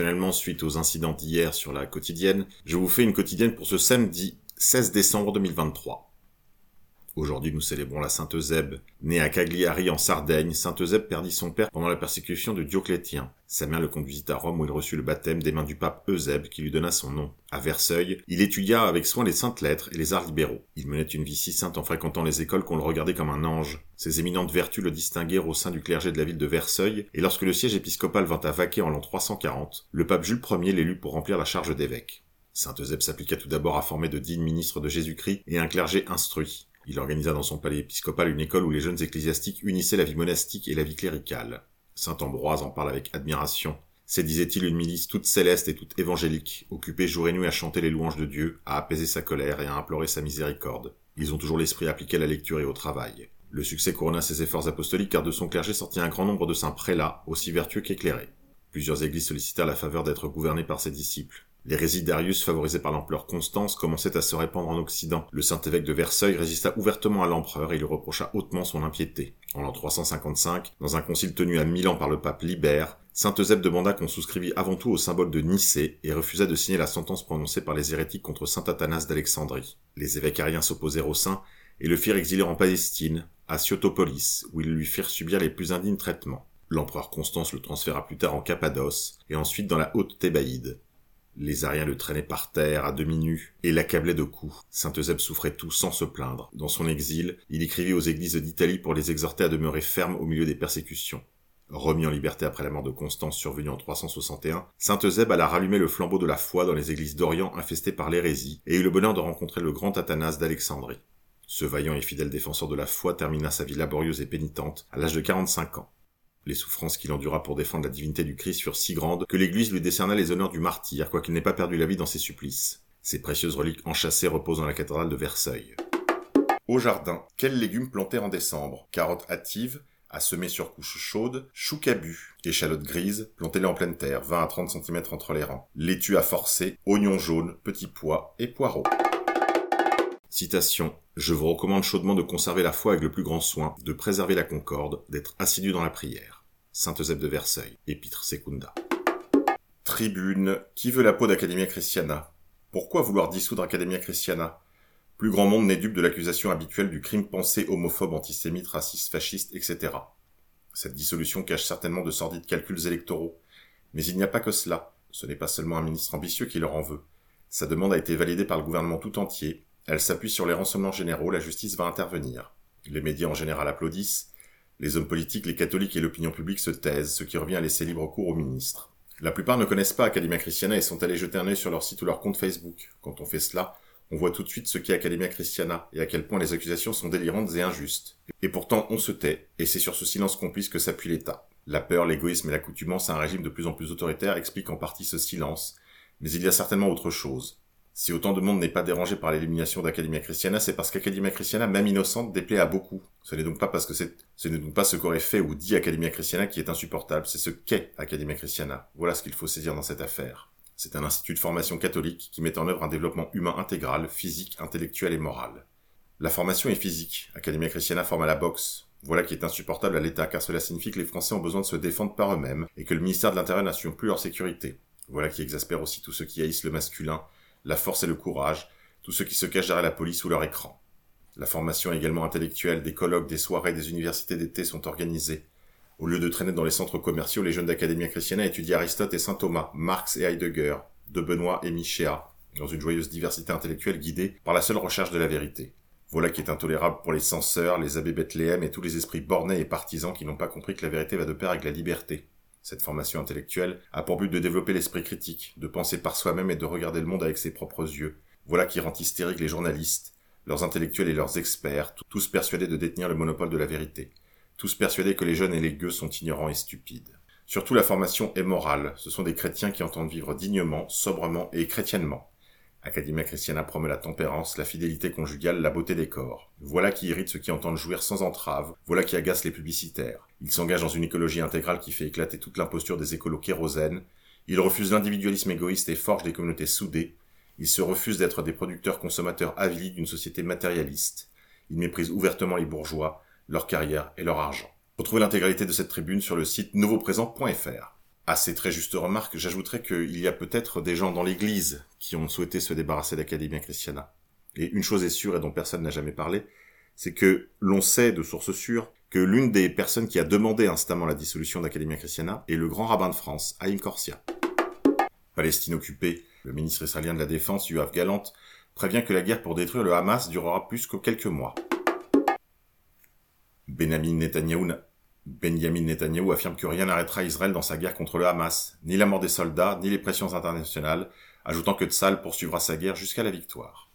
Exceptionnellement, suite aux incidents d'hier sur la quotidienne, je vous fais une quotidienne pour ce samedi 16 décembre 2023. Aujourd'hui, nous célébrons la Sainte Eusèbe. Née à Cagliari en Sardaigne, Sainte Eusèbe perdit son père pendant la persécution de Dioclétien. Sa mère le conduisit à Rome où il reçut le baptême des mains du pape Eusèbe qui lui donna son nom. À Versailles, il étudia avec soin les saintes lettres et les arts libéraux. Il menait une vie si sainte en fréquentant les écoles qu'on le regardait comme un ange. Ses éminentes vertus le distinguèrent au sein du clergé de la ville de Versailles, et lorsque le siège épiscopal vint à vaquer en l'an 340, le pape Jules Ier l'élut pour remplir la charge d'évêque. Saint Eusèbe s'appliqua tout d'abord à former de dignes ministres de Jésus-Christ et un clergé instruit. Il organisa dans son palais épiscopal une école où les jeunes ecclésiastiques unissaient la vie monastique et la vie cléricale. Saint Ambroise en parle avec admiration. C'est, disait-il, une milice toute céleste et toute évangélique, occupée jour et nuit à chanter les louanges de Dieu, à apaiser sa colère et à implorer sa miséricorde. Ils ont toujours l'esprit appliqué à la lecture et au travail. Le succès couronna ses efforts apostoliques car de son clergé sortit un grand nombre de saints prélats, aussi vertueux qu'éclairés. Plusieurs églises sollicitèrent la faveur d'être gouvernées par ses disciples. L'hérésie d'Arius, favorisée par l'empereur Constance, commençait à se répandre en Occident. Le saint-évêque de Versailles résista ouvertement à l'empereur et lui reprocha hautement son impiété. En l'an 355, dans un concile tenu à Milan par le pape Libère, saint Eusèbe demanda qu'on souscrivît avant tout au symbole de Nicée et refusa de signer la sentence prononcée par les hérétiques contre saint Athanas d'Alexandrie. Les évêques ariens s'opposèrent au saint et le firent exiler en Palestine, à Ciotopolis, où ils lui firent subir les plus indignes traitements. L'empereur Constance le transféra plus tard en Cappadoce et ensuite dans la haute Thébaïde. Les Ariens le traînaient par terre, à demi nu, et l'accablaient de coups. Saint Eusèbe souffrait tout sans se plaindre. Dans son exil, il écrivit aux églises d'Italie pour les exhorter à demeurer fermes au milieu des persécutions. Remis en liberté après la mort de Constance survenue en 361, Saint Eusèbe alla rallumer le flambeau de la foi dans les églises d'Orient infestées par l'hérésie, et eut le bonheur de rencontrer le grand Athanas d'Alexandrie. Ce vaillant et fidèle défenseur de la foi termina sa vie laborieuse et pénitente à l'âge de 45 ans. Les souffrances qu'il endura pour défendre la divinité du Christ furent si grandes que l'Église lui décerna les honneurs du martyr, quoiqu'il n'ait pas perdu la vie dans ses supplices. Ses précieuses reliques enchâssées reposent dans la cathédrale de Versailles. Au jardin, quels légumes planter en décembre? Carottes hâtives, à semer sur couche chaude, chou cabu, échalotes grises, plantez-les en pleine terre, 20 à 30 cm entre les rangs, laitue à forcer, oignons jaunes, petits pois et poireaux. Je vous recommande chaudement de conserver la foi avec le plus grand soin, de préserver la concorde, d'être assidu dans la prière. Saint Eusèbe de Versailles, Épître Secunda. Tribune. Qui veut la peau d'Academia Christiana? Pourquoi vouloir dissoudre Academia Christiana? Plus grand monde n'est dupe de l'accusation habituelle du crime pensé homophobe, antisémite, raciste, fasciste, etc. Cette dissolution cache certainement de sordides calculs électoraux. Mais il n'y a pas que cela. Ce n'est pas seulement un ministre ambitieux qui leur en veut. Sa demande a été validée par le gouvernement tout entier, elle s'appuie sur les renseignements généraux, la justice va intervenir. Les médias en général applaudissent. Les hommes politiques, les catholiques et l'opinion publique se taisent, ce qui revient à laisser libre cours au ministre. La plupart ne connaissent pas Academia Christiana et sont allés jeter un œil sur leur site ou leur compte Facebook. Quand on fait cela, on voit tout de suite ce qu'est Academia Christiana et à quel point les accusations sont délirantes et injustes. Et pourtant, on se tait, et c'est sur ce silence complice que s'appuie l'État. La peur, l'égoïsme et l'accoutumance à un régime de plus en plus autoritaire expliquent en partie ce silence, mais il y a certainement autre chose. Si autant de monde n'est pas dérangé par l'élimination d'Academia Christiana, c'est parce qu'Academia Christiana, même innocente, déplaît à beaucoup. Ce n'est donc pas parce que c'est, ce n'est donc pas ce qu'aurait fait ou dit Academia Christiana qui est insupportable, c'est ce qu'est Academia Christiana. Voilà ce qu'il faut saisir dans cette affaire. C'est un institut de formation catholique qui met en œuvre un développement humain intégral, physique, intellectuel et moral. La formation est physique. Academia Christiana forme à la boxe. Voilà qui est insupportable à l'État, car cela signifie que les Français ont besoin de se défendre par eux-mêmes, et que le ministère de l'Intérieur n'assure plus leur sécurité. Voilà qui exaspère aussi tous ceux qui haïssent le masculin, la force et le courage, tous ceux qui se cachent derrière la police ou leur écran. La formation également intellectuelle, des colloques, des soirées, des universités d'été sont organisées. Au lieu de traîner dans les centres commerciaux, les jeunes d'Academia Christiana étudient Aristote et Saint Thomas, Marx et Heidegger, de Benoît et Michéa, dans une joyeuse diversité intellectuelle guidée par la seule recherche de la vérité. Voilà qui est intolérable pour les censeurs, les abbés Bethléem et tous les esprits bornés et partisans qui n'ont pas compris que la vérité va de pair avec la liberté. Cette formation intellectuelle a pour but de développer l'esprit critique, de penser par soi-même et de regarder le monde avec ses propres yeux. Voilà qui rend hystériques les journalistes, leurs intellectuels et leurs experts, tous persuadés de détenir le monopole de la vérité, tous persuadés que les jeunes et les gueux sont ignorants et stupides. Surtout la formation est morale, ce sont des chrétiens qui entendent vivre dignement, sobrement et chrétiennement. Academia Christiana promeut la tempérance, la fidélité conjugale, la beauté des corps. Voilà qui irrite ceux qui entendent jouir sans entrave, voilà qui agace les publicitaires. Ils s'engagent dans une écologie intégrale qui fait éclater toute l'imposture des écolos kérosènes. Ils refusent l'individualisme égoïste et forgent des communautés soudées. Ils se refusent d'être des producteurs consommateurs avilis d'une société matérialiste. Ils méprisent ouvertement les bourgeois, leur carrière et leur argent. Retrouvez l'intégralité de cette tribune sur le site nouveauprésent.fr. À ces très justes remarques, j'ajouterais qu'il y a peut-être des gens dans l'église qui ont souhaité se débarrasser d'Academia Christiana. Et une chose est sûre et dont personne n'a jamais parlé, c'est que l'on sait de sources sûres que l'une des personnes qui a demandé instamment la dissolution d'Academia Christiana est le grand rabbin de France, Haïm Corsia. Palestine occupée, le ministre israélien de la Défense, Yoav Galant, prévient que la guerre pour détruire le Hamas durera plus que quelques mois. Benjamin Netanyahu, Benjamin Netanyahu affirme que rien n'arrêtera Israël dans sa guerre contre le Hamas, ni la mort des soldats, ni les pressions internationales, ajoutant que Tzal poursuivra sa guerre jusqu'à la victoire.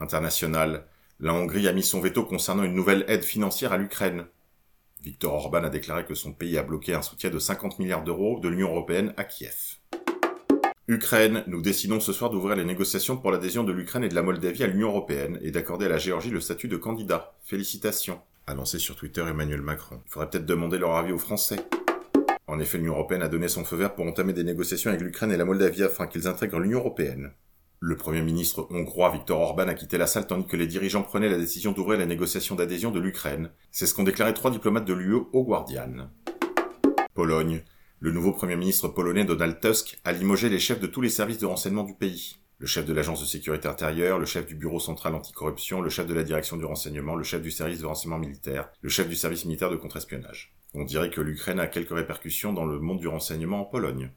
International, la Hongrie a mis son veto concernant une nouvelle aide financière à l'Ukraine. Viktor Orban a déclaré que son pays a bloqué un soutien de 50 milliards d'euros de l'Union européenne à Kiev. Ukraine, nous décidons ce soir d'ouvrir les négociations pour l'adhésion de l'Ukraine et de la Moldavie à l'Union européenne et d'accorder à la Géorgie le statut de candidat. Félicitations. A lancé sur Twitter Emmanuel Macron. Il faudrait peut-être demander leur avis aux Français. En effet, l'Union européenne a donné son feu vert pour entamer des négociations avec l'Ukraine et la Moldavie afin qu'ils intègrent l'Union européenne. Le Premier ministre hongrois Viktor Orban a quitté la salle tandis que les dirigeants prenaient la décision d'ouvrir les négociations d'adhésion de l'Ukraine. C'est ce qu'ont déclaré trois diplomates de l'UE au Guardian. Pologne. Le nouveau Premier ministre polonais Donald Tusk a limogé les chefs de tous les services de renseignement du pays. Le chef de l'agence de sécurité intérieure, le chef du bureau central anticorruption, le chef de la direction du renseignement, le chef du service de renseignement militaire, le chef du service militaire de contre-espionnage. On dirait que l'Ukraine a quelques répercussions dans le monde du renseignement en Pologne.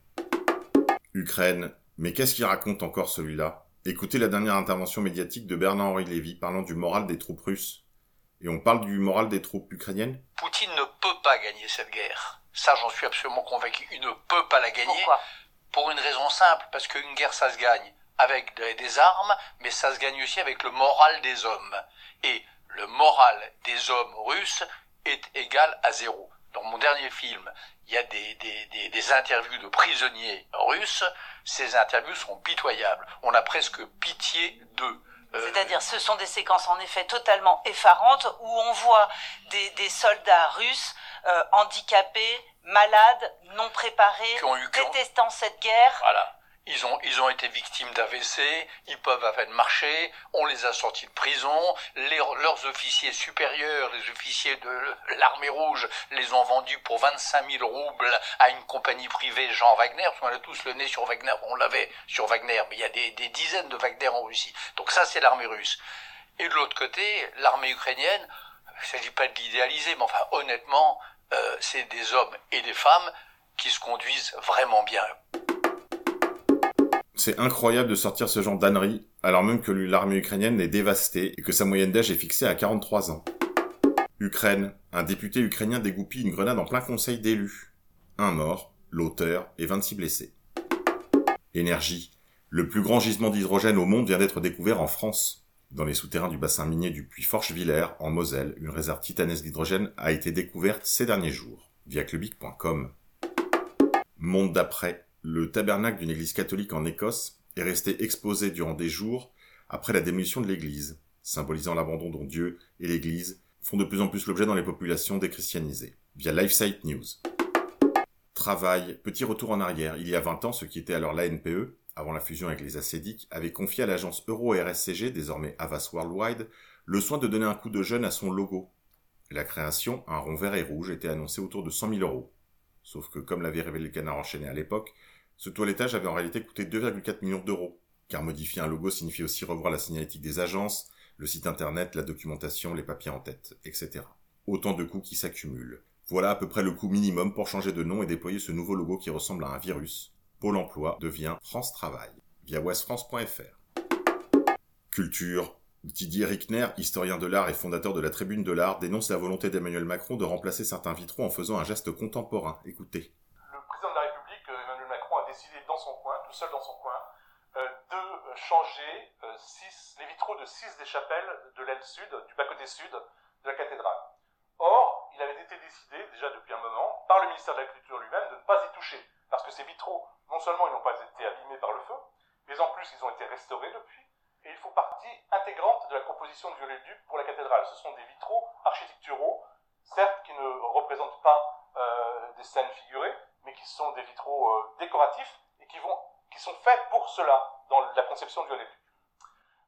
Ukraine, mais qu'est-ce qu'il raconte encore celui-là? Écoutez la dernière intervention médiatique de Bernard-Henri Lévy parlant du moral des troupes russes. Et on parle du moral des troupes ukrainiennes? Poutine ne peut pas gagner cette guerre. Ça, j'en suis absolument convaincu. Il ne peut pas la gagner. Pourquoi? Pour une raison simple, parce qu'une guerre, ça se gagne avec des armes, mais ça se gagne aussi avec le moral des hommes. Et le moral des hommes russes est égal à zéro. Dans mon dernier film, il y a des, des, des, interviews de prisonniers russes. Ces interviews sont pitoyables. On a presque pitié d'eux. Euh, C'est-à-dire, ce sont des séquences en effet totalement effarantes où on voit des, des soldats russes euh, handicapés, malades, non préparés, détestant cette guerre. Voilà. Ils ont, ils ont été victimes d'AVC, ils peuvent à peine marcher, on les a sortis de prison, leurs officiers supérieurs, les officiers de l'armée rouge, les ont vendus pour 25 000 roubles à une compagnie privée, Jean Wagner, parce qu'on a tous le nez sur Wagner, on l'avait sur Wagner, mais il y a des, des dizaines de Wagner en Russie. Donc ça, c'est l'armée russe. Et de l'autre côté, l'armée ukrainienne, il ne s'agit pas de l'idéaliser, mais enfin, honnêtement, euh, c'est des hommes et des femmes qui se conduisent vraiment bien. C'est incroyable de sortir ce genre d'ânerie, alors même que l'armée ukrainienne est dévastée et que sa moyenne d'âge est fixée à 43 ans. Ukraine, un député ukrainien dégoupille une grenade en plein conseil d'élus. Un mort, l'auteur et 26 blessés. Énergie. Le plus grand gisement d'hydrogène au monde vient d'être découvert en France. Dans les souterrains du bassin minier du puits Forchevillers, en Moselle, une réserve titanesque d'hydrogène a été découverte ces derniers jours, via clubic.com. Monde d'après, le tabernacle d'une église catholique en Écosse est resté exposé durant des jours après la démolition de l'église, symbolisant l'abandon dont Dieu et l'église font de plus en plus l'objet dans les populations déchristianisées, via LifeSite News. Travail, petit retour en arrière, il y a 20 ans, ce qui était alors l'ANPE, avant la fusion avec les acédiques, avait confié à l'agence Euro-RSCG, désormais Avas Worldwide, le soin de donner un coup de jeune à son logo. La création, un rond vert et rouge, était annoncée autour de 100 000 euros. Sauf que, comme l'avait révélé le canard enchaîné à l'époque, ce toilettage avait en réalité coûté 2,4 millions d'euros, car modifier un logo signifie aussi revoir la signalétique des agences, le site internet, la documentation, les papiers en tête, etc. Autant de coûts qui s'accumulent. Voilà à peu près le coût minimum pour changer de nom et déployer ce nouveau logo qui ressemble à un virus. Pôle emploi devient France Travail, via westfrance.fr. Culture. Didier Rickner, historien de l'art et fondateur de la Tribune de l'art, dénonce la volonté d'Emmanuel Macron de remplacer certains vitraux en faisant un geste contemporain. Écoutez dans son coin, tout seul dans son coin, euh, de euh, changer euh, les vitraux de six des chapelles de l'aile sud, du bas-côté sud de la cathédrale. Or, il avait été décidé, déjà depuis un moment, par le ministère de la Culture lui-même, de ne pas y toucher. Parce que ces vitraux, non seulement ils n'ont pas été abîmés par le feu, mais en plus ils ont été restaurés depuis, et ils font partie intégrante de la composition du Viollet-le-Duc pour la cathédrale. Ce sont des vitraux architecturaux, certes qui ne représentent pas des scènes figurées, mais qui sont des vitraux décoratifs, et qui sont faits pour cela dans la conception du LLU.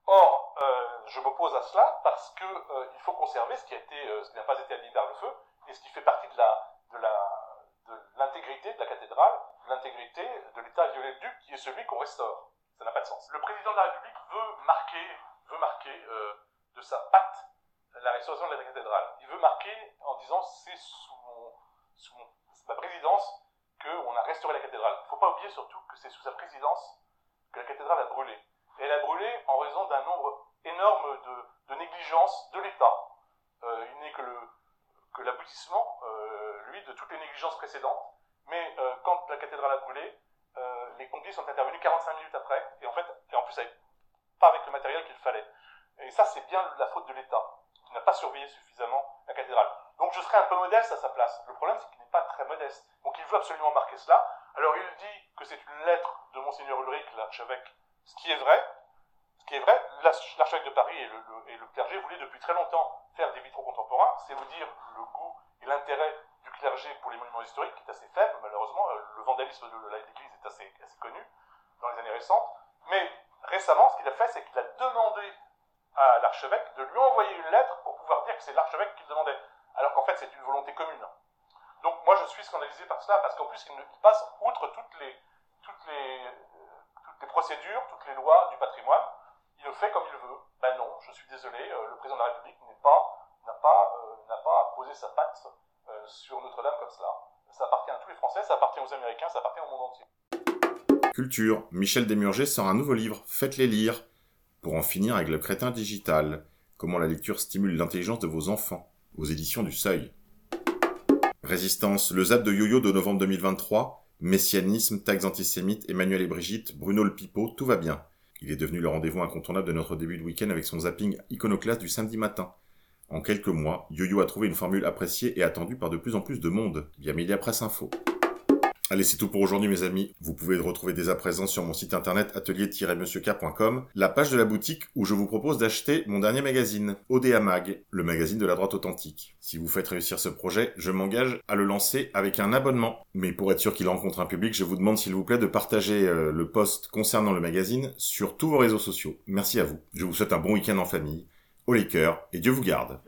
Or, euh, je m'oppose à cela parce qu'il euh, faut conserver euh, ce qui n'a pas été abîmé par le feu et ce qui fait partie de la, de la, de l'intégrité de la cathédrale, l'intégrité de l'état viollet-duc qui est celui qu'on restaure. Ça n'a pas de sens. Le président de la République veut marquer, veut marquer euh, de sa patte la restauration de la cathédrale. Il veut marquer en disant c'est sous, sous ma présidence qu'on a restauré la cathédrale. Il ne faut pas oublier surtout que c'est sous sa présidence la cathédrale a brûlé. Elle a brûlé en raison d'un nombre énorme de, négligences de l'État. Euh, il n'est que, que l'aboutissement, euh, lui, de toutes les négligences précédentes. Mais euh, quand la cathédrale a brûlé, les pompiers sont intervenus 45 minutes après, et en fait, et en plus, pas avec le matériel qu'il fallait. Et ça, c'est bien la faute de l'État, qui n'a pas surveillé suffisamment la cathédrale. Donc je serais un peu modeste à sa place. Le problème, c'est qu'il n'est pas très modeste. Donc il veut absolument marquer cela. Alors il dit que c'est une lettre de Monseigneur Ulrich, l'archevêque, ce qui est vrai. Ce qui est vrai, l'archevêque de Paris et le, le clergé voulaient depuis très longtemps faire des vitraux contemporains. C'est vous dire le goût et l'intérêt du clergé pour les monuments historiques, qui est assez faible, malheureusement. Euh, le vandalisme de l'église est assez, assez connu dans les années récentes. Mais récemment, ce qu'il a fait, c'est qu'il a demandé à l'archevêque de lui envoyer une lettre pour pouvoir dire que c'est l'archevêque qu'il demandait, alors qu'en fait c'est une volonté commune. Donc moi je suis scandalisé par cela, parce qu'en plus il, passe outre toutes les, toutes, les, toutes les procédures, toutes les lois du patrimoine, il le fait comme il veut. Ben non, je suis désolé, euh, le président de la République n'a pas, euh, sa patte euh, sur Notre-Dame comme cela. Ça appartient à tous les Français, ça appartient aux Américains, ça appartient au monde entier. Culture, Michel Desmurger sort un nouveau livre, Faites-les lire, pour en finir avec le crétin digital. Comment la lecture stimule l'intelligence de vos enfants, aux éditions du Seuil. Résistance, le zap de Yo-Yo de novembre 2023, Messianisme, tags antisémites, Emmanuel et Brigitte, Bruno le Pipeau, tout va bien. Il est devenu le rendez-vous incontournable de notre début de week-end avec son zapping iconoclaste du samedi matin. En quelques mois, Yo-Yo a trouvé une formule appréciée et attendue par de plus en plus de monde, via Media Presse Info. Allez, c'est tout pour aujourd'hui, mes amis. Vous pouvez le retrouver dès à présent sur mon site internet atelier-monsieurk.com, la page de la boutique où je vous propose d'acheter mon dernier magazine, ODA Mag, le magazine de la droite authentique. Si vous faites réussir ce projet, je m'engage à le lancer avec un abonnement. Mais pour être sûr qu'il rencontre un public, je vous demande s'il vous plaît de partager euh, le post concernant le magazine sur tous vos réseaux sociaux. Merci à vous. Je vous souhaite un bon week-end en famille. Au cœurs et Dieu vous garde.